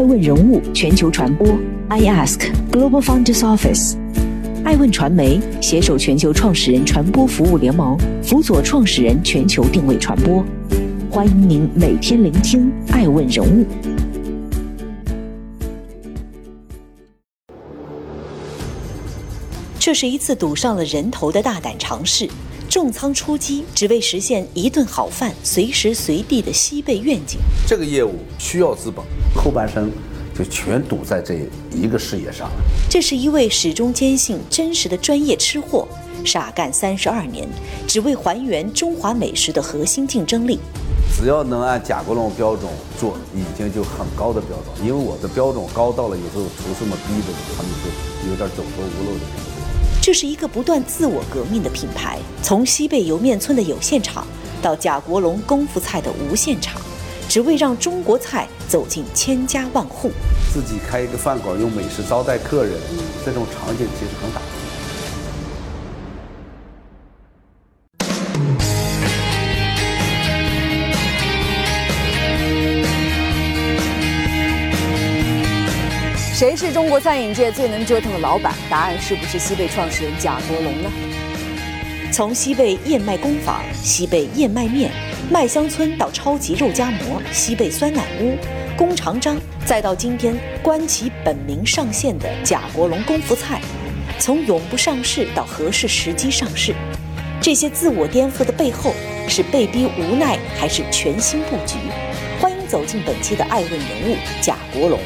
爱问人物全球传播，I Ask Global Founders Office，爱问传媒携手全球创始人传播服务联盟，辅佐创始人全球定位传播。欢迎您每天聆听爱问人物。这是一次赌上了人头的大胆尝试，重仓出击，只为实现一顿好饭随时随地的西贝愿景。这个业务需要资本，后半生就全赌在这一个事业上了。这是一位始终坚信真实的专业吃货，傻干三十二年，只为还原中华美食的核心竞争力。只要能按贾国龙标准做，已经就很高的标准。因为我的标准高到了，有时候厨师们逼着他们就有点走投无路的程度。这是一个不断自我革命的品牌，从西贝莜面村的有限厂到贾国龙功夫菜的无限厂，只为让中国菜走进千家万户。自己开一个饭馆，用美食招待客人，这种场景其实很打动。谁是中国餐饮界最能折腾的老板？答案是不是西贝创始人贾国龙呢？从西贝燕麦工坊、西贝燕麦面、麦香村到超级肉夹馍、西贝酸奶屋、弓长张，再到今天关其本名上线的贾国龙功夫菜，从永不上市到合适时机上市，这些自我颠覆的背后，是被逼无奈还是全新布局？欢迎走进本期的爱问人物贾国龙。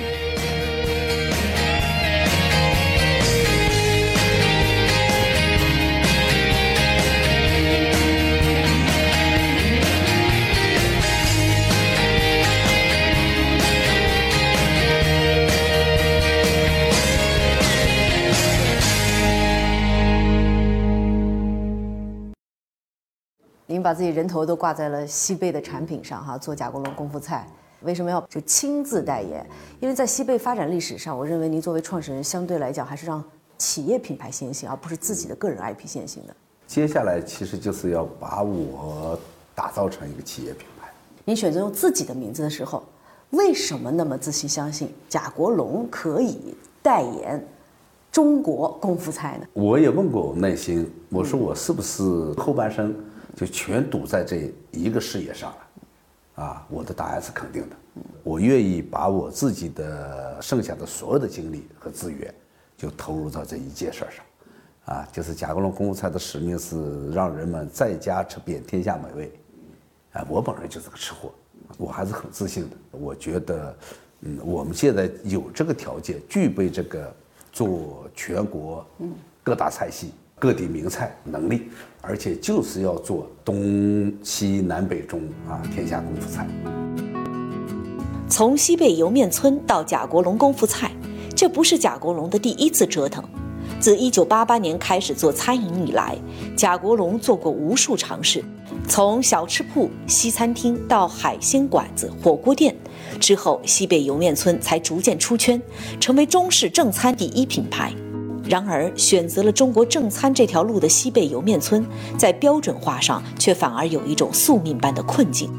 把自己人头都挂在了西贝的产品上哈，做贾国龙功夫菜，为什么要就亲自代言？因为在西贝发展历史上，我认为您作为创始人，相对来讲还是让企业品牌先行，而不是自己的个人 IP 先行的。接下来其实就是要把我打造成一个企业品牌。您选择用自己的名字的时候，为什么那么自信相信贾国龙可以代言中国功夫菜呢？我也问过我内心，我说我是不是后半生？就全赌在这一个事业上了，啊，我的答案是肯定的。我愿意把我自己的剩下的所有的精力和资源，就投入到这一件事儿上，啊，就是贾国龙功夫菜的使命是让人们在家吃遍天下美味，啊，我本人就是个吃货，我还是很自信的。我觉得，嗯，我们现在有这个条件，具备这个做全国各大菜系。各地名菜能力，而且就是要做东西南北中啊天下功夫菜。从西贝莜面村到贾国龙功夫菜，这不是贾国龙的第一次折腾。自1988年开始做餐饮以来，贾国龙做过无数尝试，从小吃铺、西餐厅到海鲜馆子、火锅店，之后西贝莜面村才逐渐出圈，成为中式正餐第一品牌。然而，选择了中国正餐这条路的西贝莜面村，在标准化上却反而有一种宿命般的困境。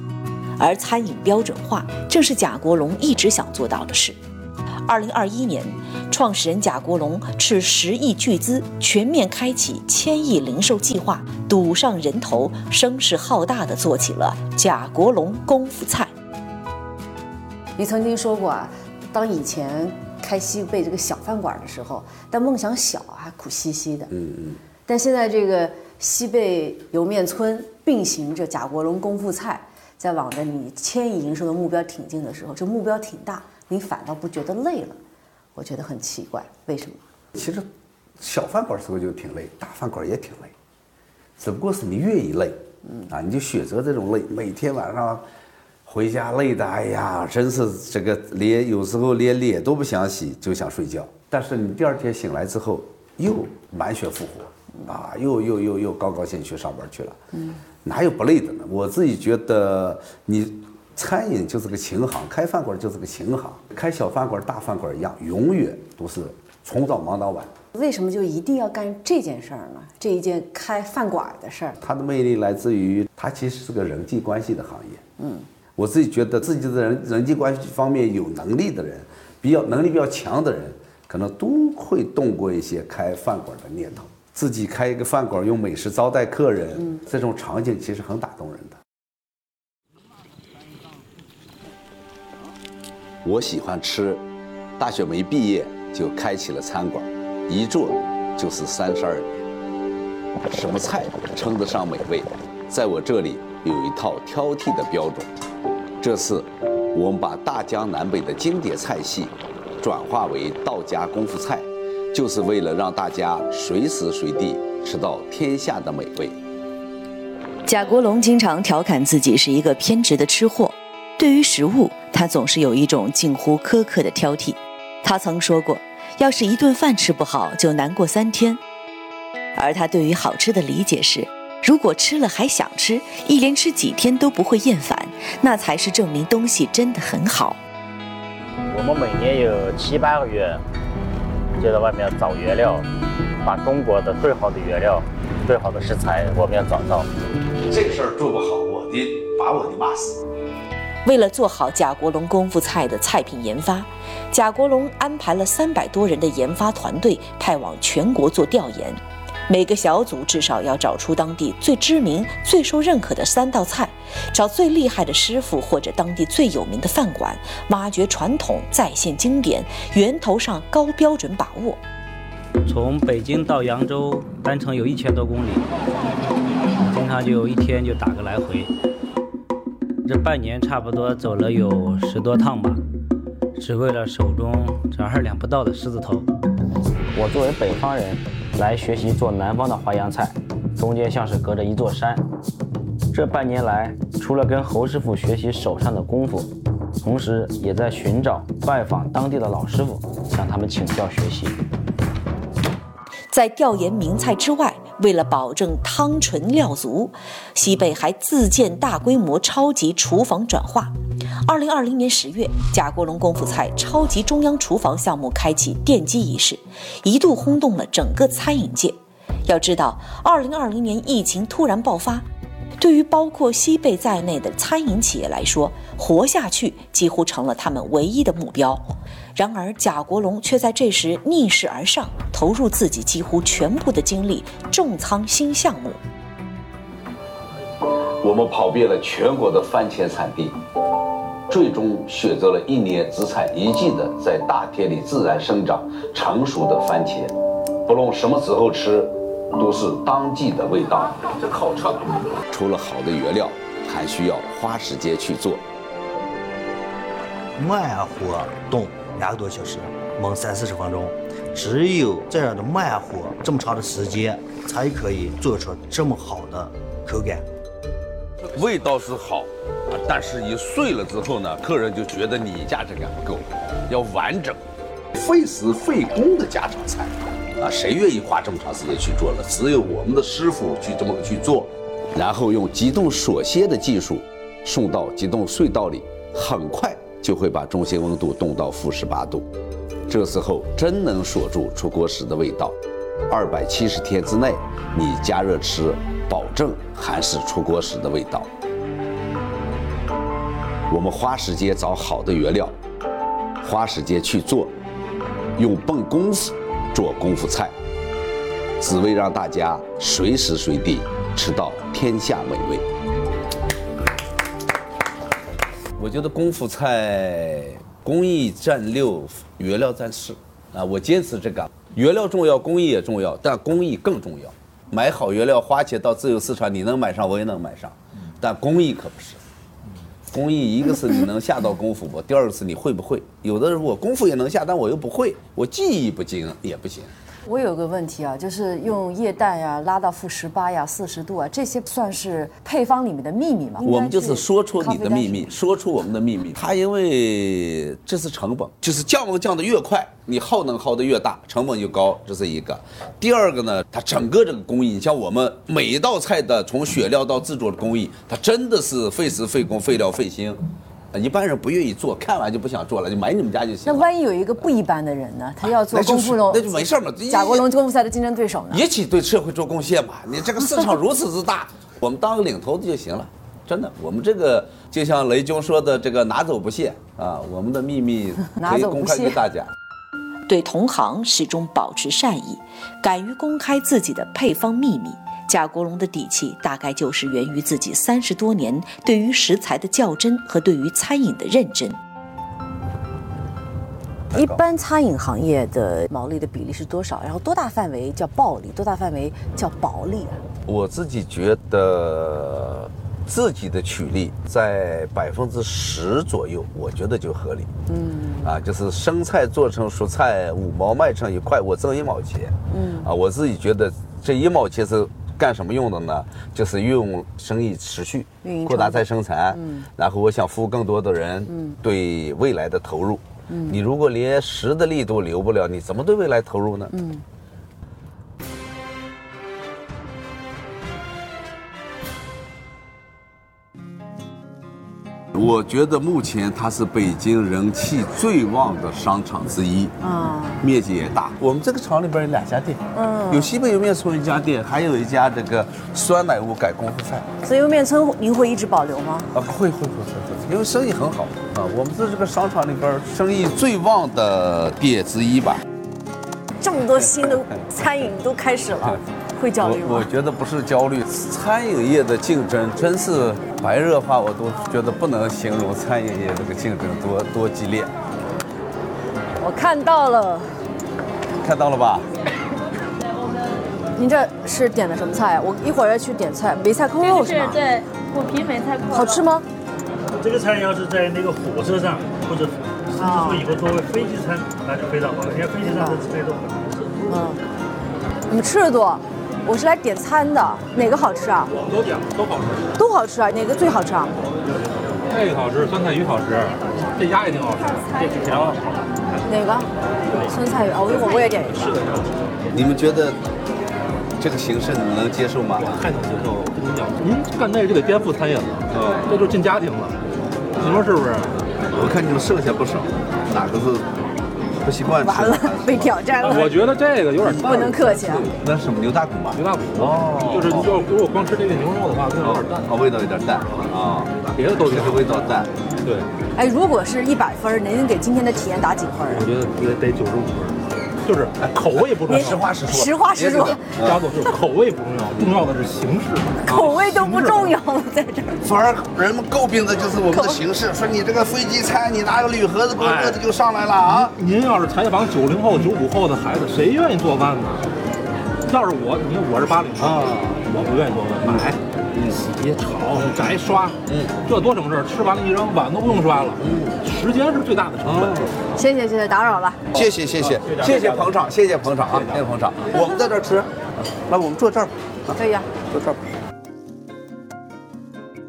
而餐饮标准化，正是贾国龙一直想做到的事。二零二一年，创始人贾国龙斥十亿巨资，全面开启千亿零售计划，赌上人头，声势浩大地做起了贾国龙功夫菜。你曾经说过啊，当以前。开西贝这个小饭馆的时候，但梦想小啊，还苦兮兮的。嗯嗯。但现在这个西贝莜面村并行着贾国龙功夫菜，在往着你千亿营收的目标挺进的时候，这目标挺大，你反倒不觉得累了？我觉得很奇怪，为什么？其实，小饭馆时候就挺累，大饭馆也挺累，只不过是你愿意累，嗯啊，你就选择这种累，每天晚上。回家累的，哎呀，真是这个连有时候连脸都不想洗，就想睡觉。但是你第二天醒来之后，又满血复活，啊，又又又又高高兴去上班去了。嗯，哪有不累的呢？我自己觉得，你餐饮就是个琴行，开饭馆就是个琴行，开小饭馆、大饭馆一样，永远都是从早忙到晚。为什么就一定要干这件事儿呢？这一件开饭馆的事儿，它的魅力来自于它其实是个人际关系的行业。嗯。我自己觉得自己的人人际关系方面有能力的人，比较能力比较强的人，可能都会动过一些开饭馆的念头。自己开一个饭馆，用美食招待客人，这种场景其实很打动人的。我喜欢吃，大学没毕业就开起了餐馆，一做就是三十二年。什么菜称得上美味，在我这里有一套挑剔的标准。这次我们把大江南北的经典菜系转化为道家功夫菜，就是为了让大家随时随地吃到天下的美味。贾国龙经常调侃自己是一个偏执的吃货。对于食物，他总是有一种近乎苛刻的挑剔。他曾说过，要是一顿饭吃不好，就难过三天。而他对于好吃的理解是，如果吃了还想吃，一连吃几天都不会厌烦，那才是证明东西真的很好。我们每年有七八个月就在外面找原料，把中国的最好的原料、最好的食材我们要找到。这个事儿做不好，我得把我的骂死。为了做好贾国龙功夫菜的菜品研发，贾国龙安排了三百多人的研发团队派往全国做调研。每个小组至少要找出当地最知名、最受认可的三道菜，找最厉害的师傅或者当地最有名的饭馆，挖掘传统，再现经典，源头上高标准把握。从北京到扬州单程有一千多公里，经常就一天就打个来回。这半年差不多走了有十多趟吧，只为了手中这二两不到的狮子头。我作为北方人来学习做南方的淮扬菜，中间像是隔着一座山。这半年来，除了跟侯师傅学习手上的功夫，同时也在寻找拜访当地的老师傅，向他们请教学习。在调研名菜之外，为了保证汤纯料足，西贝还自建大规模超级厨房转化。二零二零年十月，贾国龙功夫菜超级中央厨房项目开启奠基仪式，一度轰动了整个餐饮界。要知道，二零二零年疫情突然爆发，对于包括西贝在内的餐饮企业来说，活下去几乎成了他们唯一的目标。然而，贾国龙却在这时逆势而上，投入自己几乎全部的精力，重仓新项目。我们跑遍了全国的番茄产地，最终选择了一年只产一季的，在大田里自然生长、成熟的番茄。不论什么时候吃，都是当季的味道。这好吃。除了好的原料，还需要花时间去做。慢火炖。两个多小时，焖三四十分钟，只有这样的慢火，这么长的时间，才可以做出这么好的口感。味道是好，但是一碎了之后呢，客人就觉得你价值感不够，要完整，费时费工的家常菜，啊，谁愿意花这么长时间去做了？只有我们的师傅去这么去做，然后用急冻锁鲜的技术，送到急冻隧道里，很快。就会把中心温度冻到负十八度，这时候真能锁住出锅时的味道。二百七十天之内，你加热吃，保证还是出锅时的味道。我们花时间找好的原料，花时间去做，用笨功夫做功夫菜，只为让大家随时随地吃到天下美味。我觉得功夫菜工艺占六，原料占四，啊，我坚持这个，原料重要，工艺也重要，但工艺更重要。买好原料，花钱到自由市场，你能买上，我也能买上，但工艺可不是。工艺一个是你能下到功夫不，第二个是你会不会。有的人我功夫也能下，但我又不会，我技艺不精也不行。我有个问题啊，就是用液氮呀拉到负十八呀、四十度啊，这些算是配方里面的秘密吗？我们就是说出你的秘密，说出我们的秘密。它因为这是成本，就是降温降得越快，你耗能耗得越大，成本就高，这是一个。第二个呢，它整个这个工艺，你像我们每一道菜的从选料到制作的工艺，它真的是费时费工费料费心。一般人不愿意做，看完就不想做了，就买你们家就行。那万一有一个不一般的人呢？他要做功夫龙，那就没事嘛。贾国龙功夫赛的竞争对手呢？一起对社会做贡献嘛。你这个市场如此之大，我们当个领头的就行了。真的，我们这个就像雷军说的，这个拿走不谢啊，我们的秘密 可以公开给大家。对同行始终保持善意，敢于公开自己的配方秘密。贾国龙的底气大概就是源于自己三十多年对于食材的较真和对于餐饮的认真。一般餐饮行业的毛利的比例是多少？然后多大范围叫暴利，多大范围叫薄利啊？我自己觉得自己的取利在百分之十左右，我觉得就合理。嗯，啊，就是生菜做成熟菜五毛卖成一块，我挣一毛钱。嗯，啊，我自己觉得这一毛钱是干什么用的呢？就是用生意持续扩大再生产。嗯，然后我想服务更多的人。嗯，对未来的投入。嗯你如果连十的力都留不了，你怎么对未来投入呢？嗯。我觉得目前它是北京人气最旺的商场之一，啊，面积也大。我们这个厂里边有两家店，嗯，有西北莜面村一家店，还有一家这个酸奶屋改功夫菜。所以莜面村您会一直保留吗？啊，会会会会，因为生意很好啊。我们是这个商场里边生意最旺的店之一吧。这么多新的餐饮都开始了。会焦虑吗？我觉得不是焦虑，餐饮业的竞争真是白热化，我都觉得不能形容餐饮业这个竞争多多激烈。我看到了，看到了吧？您这是点的什么菜？我一会儿要去点菜，梅菜扣肉是吗？对，虎皮梅菜扣肉。好吃吗？这个菜要是在那个火车上，或者甚至说以后作为飞机餐，那就非常好了。因为飞机上的菜都很好吃。嗯，你们吃的多？我是来点餐的，哪个好吃啊？都点，都好吃，都好吃啊！哪个最好吃啊？这个好吃，酸菜鱼好吃，这鸭也挺好吃，这挺香。哪个？酸菜鱼啊！我一会儿我也点一个。是的，你们觉得这个形式你们能接受吗？太能接受了！我跟你讲，您干那个就得颠覆餐饮了，嗯，这就进家庭了，你说是不是？我看你们剩下不少，哪个是？不习惯完了，被挑战了。我觉得这个有点淡。不能客气啊。那什么牛大骨吗？牛大骨哦，就是就如果光吃这个牛肉的话，味道有点淡。哦，味道有点淡啊，别的都是味道淡。对。哎，如果是一百分，您给今天的体验打几分？我觉得得得九十五分。就是口味不重要，实话实说。实话实说，家总就是口味不重要，重要的是形式。口味都不重要了，在这儿。反而人们诟病的就是我们的形式，说你这个飞机餐，你拿个铝盒子，个子就上来了啊！您要是采访九零后、九五后的孩子，谁愿意做饭呢？要是我，你看我是八零后，我不愿意做饭，买。洗、炒、摘、刷，嗯，这多省事儿！吃完了一扔，碗都不用刷了，嗯，时间是最大的成本。谢谢谢谢，打扰了。谢谢谢谢谢谢捧场，谢谢捧场啊，谢谢捧场。我们在这儿吃，来我们坐这儿，可以啊，坐这儿。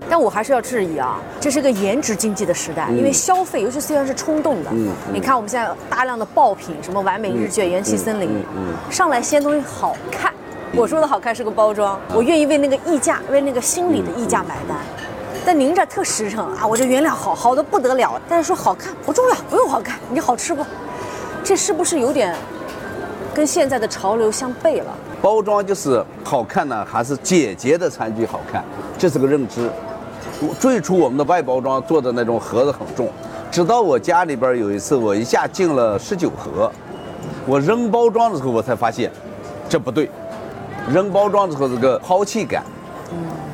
但我还是要质疑啊，这是个颜值经济的时代，因为消费，尤其虽然是冲动的，嗯，你看我们现在大量的爆品，什么完美日卷、元气森林，嗯，上来先东西好看。我说的好看是个包装，我愿意为那个溢价，为那个心理的溢价买单。但您这特实诚啊，我这原料好好的不得了，但是说好看不重要，不用好看，你好吃不？这是不是有点跟现在的潮流相悖了？包装就是好看呢，还是姐姐的餐具好看？这是个认知。最初我们的外包装做的那种盒子很重，直到我家里边有一次我一下进了十九盒，我扔包装的时候我才发现，这不对。扔包装之后，这个抛弃感，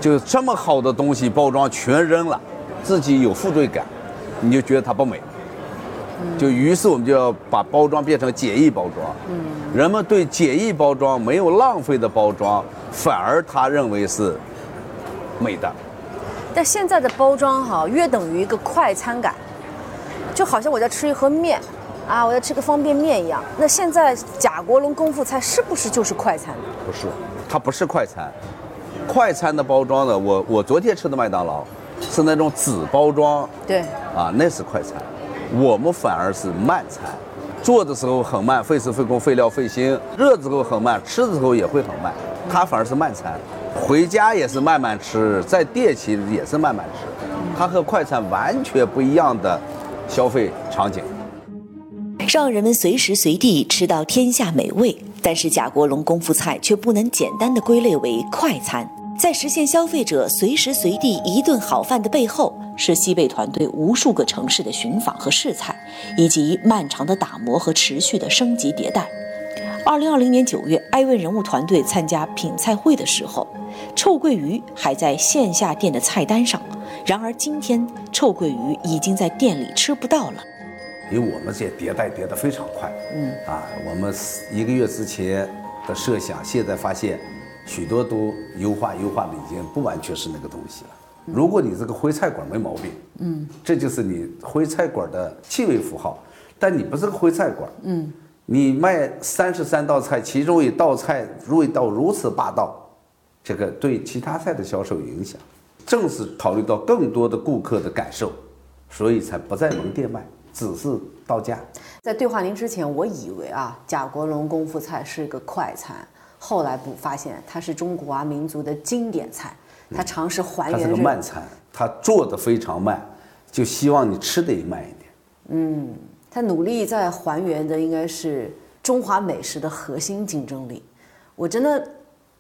就这么好的东西包装全扔了，自己有负罪感，你就觉得它不美，就于是我们就要把包装变成简易包装。人们对简易包装没有浪费的包装，反而他认为是美的。但现在的包装哈，约等于一个快餐感，就好像我在吃一盒面。啊，我要吃个方便面一样。那现在贾国龙功夫菜是不是就是快餐？不是，它不是快餐。快餐的包装呢？我我昨天吃的麦当劳是那种纸包装。对。啊，那是快餐。我们反而是慢餐，做的时候很慢，费时费工费料费心；热之后很慢，吃的时候也会很慢。它反而是慢餐，回家也是慢慢吃，在店其实也是慢慢吃。它和快餐完全不一样的消费场景。让人们随时随地吃到天下美味，但是贾国龙功夫菜却不能简单的归类为快餐。在实现消费者随时随地一顿好饭的背后，是西贝团队无数个城市的寻访和试菜，以及漫长的打磨和持续的升级迭代。二零二零年九月，艾问人物团队参加品菜会的时候，臭鳜鱼还在线下店的菜单上。然而今天，臭鳜鱼已经在店里吃不到了。因为我们这迭代迭得非常快，嗯啊，我们一个月之前的设想，现在发现许多都优化优化的已经不完全是那个东西了。如果你这个徽菜馆没毛病，嗯，这就是你徽菜馆的气味符号。但你不是个徽菜馆，嗯，你卖三十三道菜，其中一道菜味道如此霸道，这个对其他菜的销售有影响。正是考虑到更多的顾客的感受，所以才不在门店卖，只是到家。在对话您之前，我以为啊，贾国龙功夫菜是个快餐，后来不发现它是中华民族的经典菜。他尝试还原。它是个慢餐，他做的非常慢，就希望你吃的也慢一点。嗯，他努力在还原的应该是中华美食的核心竞争力。我真的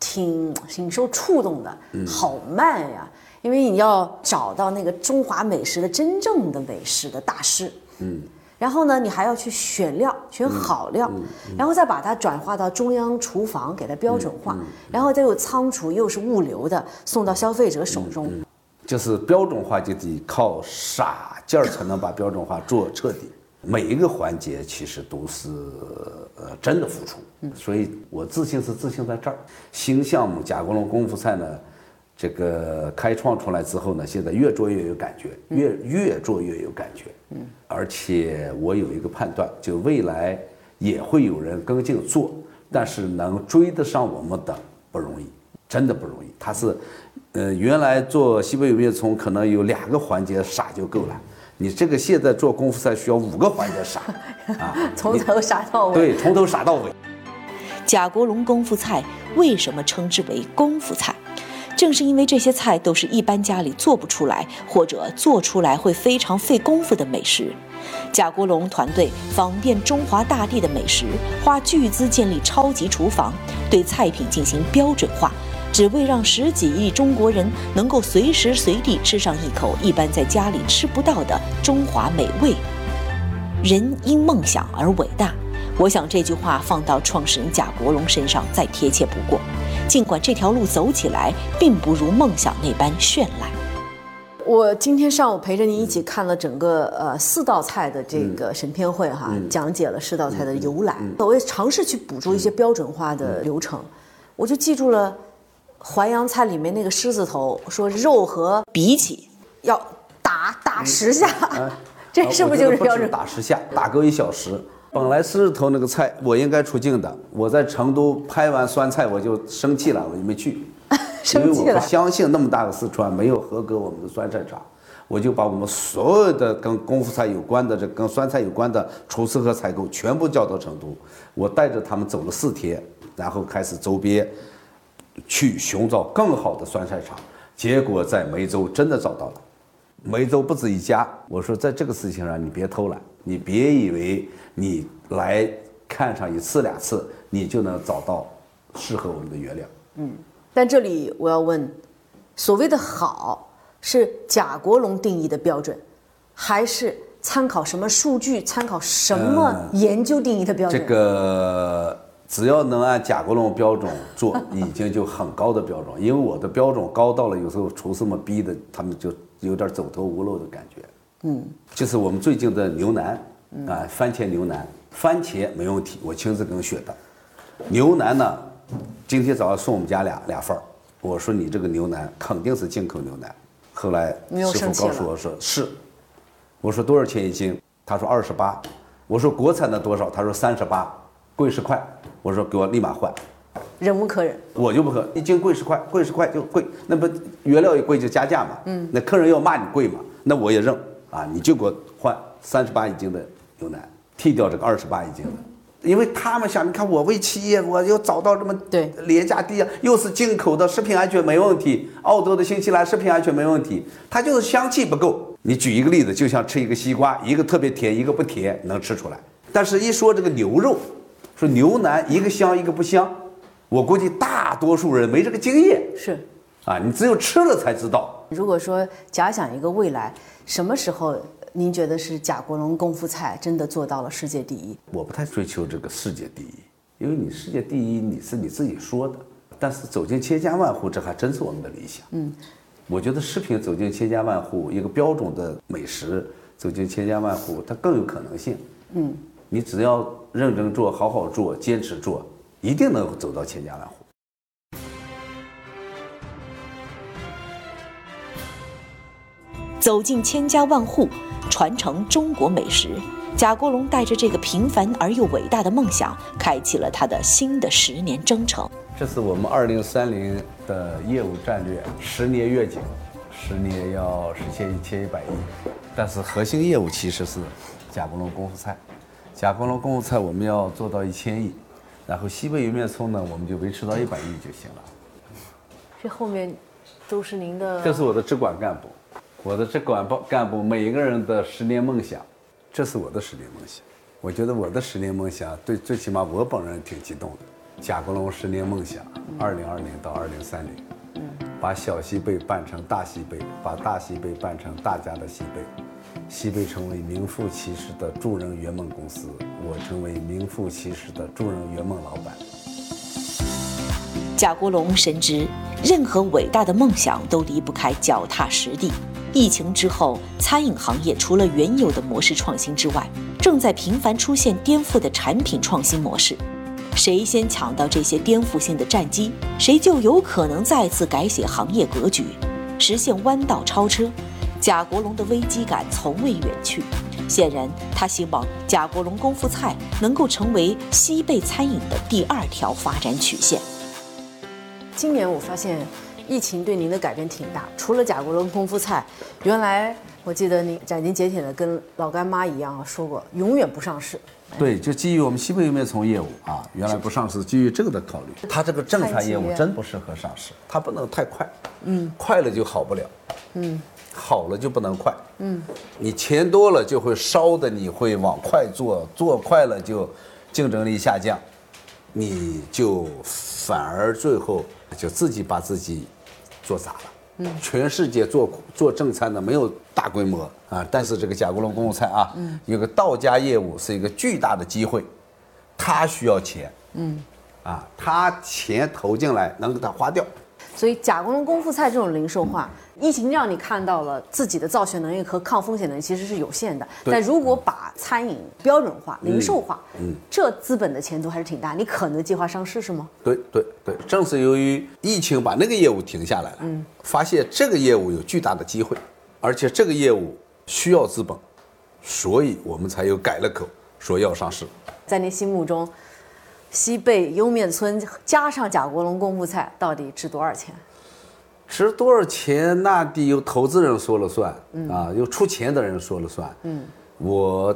挺挺受触动的，好慢呀！因为你要找到那个中华美食的真正的美食的大师，嗯，然后呢，你还要去选料，选好料，然后再把它转化到中央厨房给它标准化，然后再有仓储又是物流的送到消费者手中，就是标准化就得靠傻劲儿才能把标准化做彻底，每一个环节其实都是呃真的付出，所以我自信是自信在这儿。新项目贾国龙功夫菜呢。这个开创出来之后呢，现在越做越有感觉，越越做越有感觉。嗯，而且我有一个判断，就未来也会有人跟进做，但是能追得上我们的不容易，真的不容易。他是，呃，原来做西北有面葱可能有两个环节傻就够了，你这个现在做功夫菜需要五个环节傻，啊，从头傻到尾。对，从头傻到尾。贾国龙功夫菜为什么称之为功夫菜？正是因为这些菜都是一般家里做不出来，或者做出来会非常费功夫的美食，贾国龙团队仿遍中华大地的美食，花巨资建立超级厨房，对菜品进行标准化，只为让十几亿中国人能够随时随地吃上一口一般在家里吃不到的中华美味。人因梦想而伟大，我想这句话放到创始人贾国龙身上再贴切不过。尽管这条路走起来并不如梦想那般绚烂，我今天上午陪着您一起看了整个呃四道菜的这个审片会哈，讲解了四道菜的由来。我也尝试去捕捉一些标准化的流程，我就记住了淮扬菜里面那个狮子头，说肉和比起要打打十下，这是不是就是标准？打十下，打够一小时。本来狮子头那个菜我应该出镜的，我在成都拍完酸菜我就生气了，我就没去，因为我不相信那么大个四川没有合格我们的酸菜厂，我就把我们所有的跟功夫菜有关的、这跟酸菜有关的厨师和采购全部叫到成都，我带着他们走了四天，然后开始周边去寻找更好的酸菜厂，结果在梅州真的找到了，梅州不止一家。我说在这个事情上你别偷懒，你别以为。你来看上一次两次，你就能找到适合我们的原料。嗯，但这里我要问，所谓的好是贾国龙定义的标准，还是参考什么数据、参考什么研究定义的标准？这个只要能按贾国龙标准做，已经就很高的标准。因为我的标准高到了，有时候厨师们逼的，他们就有点走投无路的感觉。嗯，就是我们最近的牛腩。啊，番茄牛腩，番茄没问题，我亲自跟选的。牛腩呢，今天早上送我们家俩俩份儿。我说你这个牛腩肯定是进口牛腩。后来师傅告诉我说是。我说多少钱一斤？他说二十八。我说国产的多少？他说三十八，贵十块。我说给我立马换。忍无可忍。我就不可，一斤贵十块，贵十块就贵，那不原料一贵就加价嘛。嗯。那客人要骂你贵嘛，那我也认啊，你就给我换三十八一斤的。牛奶，替掉这个二十八一斤的，因为他们想，你看我为企业，我又找到这么对廉价低啊，又是进口的，食品安全没问题。澳洲的新西兰食品安全没问题，它就是香气不够。你举一个例子，就像吃一个西瓜，一个特别甜，一个不甜，能吃出来。但是，一说这个牛肉，说牛腩一个香一个不香，我估计大多数人没这个经验。是，啊，你只有吃了才知道。如果说假想一个未来，什么时候您觉得是贾国龙功夫菜真的做到了世界第一？我不太追求这个世界第一，因为你世界第一你是你自己说的，但是走进千家万户，这还真是我们的理想。嗯，我觉得食品走进千家万户，一个标准的美食走进千家万户，它更有可能性。嗯，你只要认真做好好做，坚持做，一定能走到千家万户。走进千家万户，传承中国美食。贾国龙带着这个平凡而又伟大的梦想，开启了他的新的十年征程。这是我们二零三零的业务战略，十年愿景，十年要实现一千一百亿。但是核心业务其实是贾国龙功夫菜，贾国龙功夫菜我们要做到一千亿，然后西北莜面村呢，我们就维持到一百亿就行了。这后面都是您的，这是我的直管干部。我的这管部干部每一个人的十年梦想，这是我的十年梦想。我觉得我的十年梦想，对最起码我本人挺激动的。贾国龙十年梦想，二零二零到二零三零，把小西贝办成大西贝，把大西贝办成大家的西贝，西贝成为名副其实的助人圆梦公司，我成为名副其实的助人圆梦老板。贾国龙深知，任何伟大的梦想都离不开脚踏实地。疫情之后，餐饮行业除了原有的模式创新之外，正在频繁出现颠覆的产品创新模式。谁先抢到这些颠覆性的战机，谁就有可能再次改写行业格局，实现弯道超车。贾国龙的危机感从未远去，显然他希望贾国龙功夫菜能够成为西贝餐饮的第二条发展曲线。今年我发现。疫情对您的改变挺大，除了贾国龙功夫菜，原来我记得您斩钉截铁的跟老干妈一样说过，永远不上市。对，就基于我们西北莜面从业务啊，原来不上市，基于这个的考虑，它这个正餐业务真不适合上市，它不能太快，嗯，快了就好不了，嗯，好了就不能快，嗯，你钱多了就会烧的，你会往快做，做快了就竞争力下降，你就反而最后就自己把自己。做砸了，嗯，全世界做做正餐的没有大规模啊，但是这个贾国龙公务菜啊，嗯，有个道家业务是一个巨大的机会，他需要钱，嗯，啊，他钱投进来能给他花掉。所以贾国龙功夫菜这种零售化，疫情让你看到了自己的造血能力和抗风险能力其实是有限的。但如果把餐饮标准化、零售化，嗯，这资本的前途还是挺大。你可能计划上市是吗？对对对，正是由于疫情把那个业务停下来了，嗯，发现这个业务有巨大的机会，而且这个业务需要资本，所以我们才又改了口说要上市。在您心目中？西贝莜面村加上贾国龙功夫菜到底值多少钱？值多少钱？那得由投资人说了算啊，由出钱的人说了算。嗯，我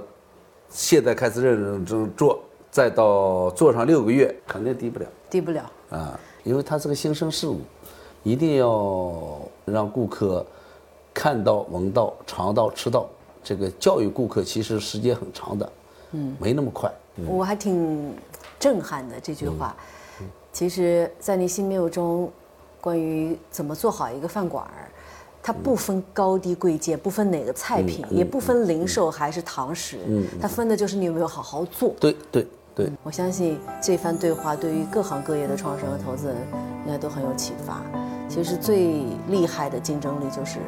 现在开始认认真真做，再到做上六个月，肯定低不了。低不了啊，因为它是个新生事物，一定要让顾客看到、闻到、尝到、吃到。这个教育顾客其实时间很长的，嗯，没那么快。我还挺。震撼的这句话，其实，在你心目中，关于怎么做好一个饭馆儿，它不分高低贵贱，不分哪个菜品，也不分零售还是堂食，它分的就是你有没有好好做。对对对，我相信这番对话对于各行各业的创始人和投资人应该都很有启发。其实最厉害的竞争力就是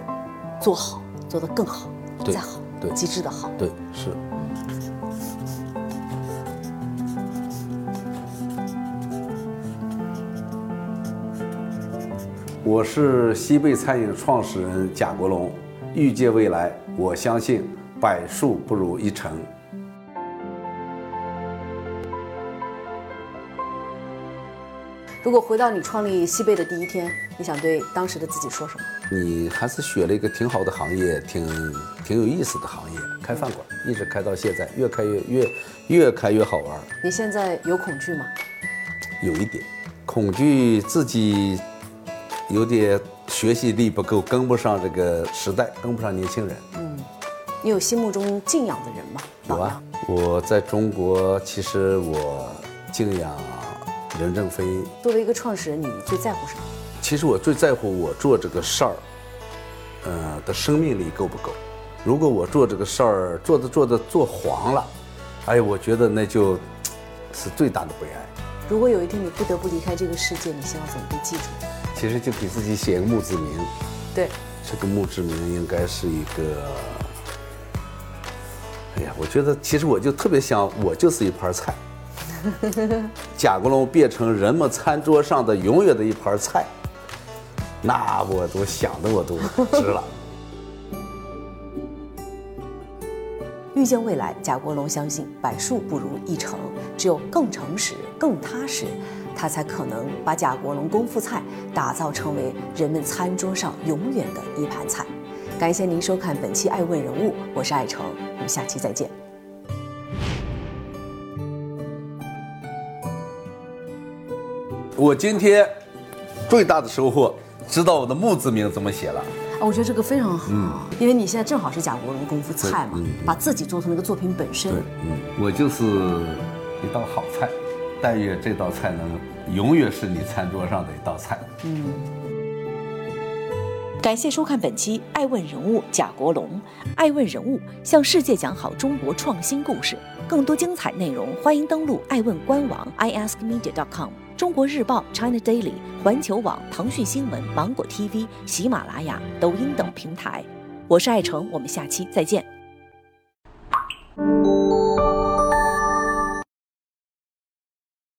做好，做得更好，再好，极致的好。对，是。我是西贝餐饮创始人贾国龙，预见未来，我相信百树不如一成。如果回到你创立西贝的第一天，你想对当时的自己说什么？你还是选了一个挺好的行业，挺挺有意思的行业，开饭馆，一直开到现在，越开越越越开越好玩。你现在有恐惧吗？有一点，恐惧自己。有点学习力不够，跟不上这个时代，跟不上年轻人。嗯，你有心目中敬仰的人吗？有啊，我在中国，其实我敬仰任正非。作为一个创始人，你最在乎什么？其实我最在乎我做这个事儿，呃的生命力够不够。如果我做这个事儿做着做着做黄了，哎，我觉得那就是最大的悲哀。如果有一天你不得不离开这个世界，你希望怎么被记住？其实就给自己写一个墓志铭。对，这个墓志铭应该是一个，哎呀，我觉得其实我就特别想，我就是一盘菜，贾国龙变成人们餐桌上的永远的一盘菜，那我都想的我都值了。遇见未来，贾国龙相信百树不如一城，只有更诚实、更踏实，他才可能把贾国龙功夫菜打造成为人们餐桌上永远的一盘菜。感谢您收看本期《爱问人物》，我是爱成，我们下期再见。我今天最大的收获，知道我的墓志铭怎么写了。啊，我觉得这个非常好，因为你现在正好是贾国龙功夫菜嘛，把自己做成那个作品本身。嗯，我就是一道好菜，但愿这道菜能永远是你餐桌上的一道菜。嗯。感谢收看本期《爱问人物》贾国龙，《爱问人物》向世界讲好中国创新故事。更多精彩内容，欢迎登录爱问官网 iaskmedia.com。中国日报、China Daily、环球网、腾讯新闻、芒果 TV、喜马拉雅、抖音等平台。我是爱成，我们下期再见。